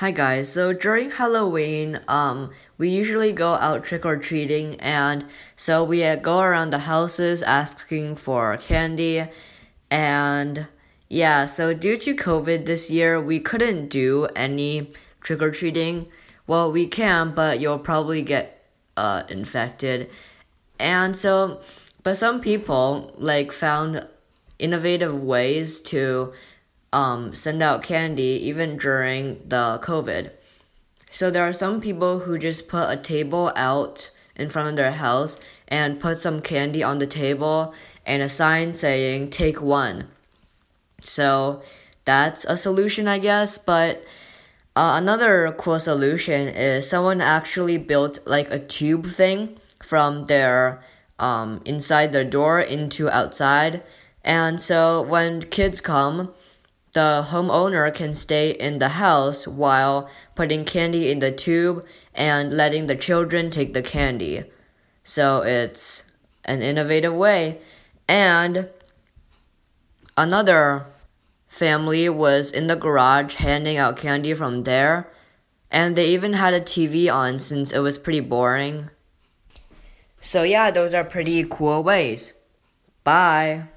Hi guys. So during Halloween, um, we usually go out trick or treating, and so we uh, go around the houses asking for candy, and yeah. So due to COVID this year, we couldn't do any trick or treating. Well, we can, but you'll probably get uh infected, and so, but some people like found innovative ways to um, send out candy even during the COVID. So there are some people who just put a table out in front of their house and put some candy on the table and a sign saying take one. So that's a solution, I guess. But uh, another cool solution is someone actually built like a tube thing from their um, inside their door into outside. And so when kids come, the homeowner can stay in the house while putting candy in the tube and letting the children take the candy. So it's an innovative way. And another family was in the garage handing out candy from there. And they even had a TV on since it was pretty boring. So, yeah, those are pretty cool ways. Bye.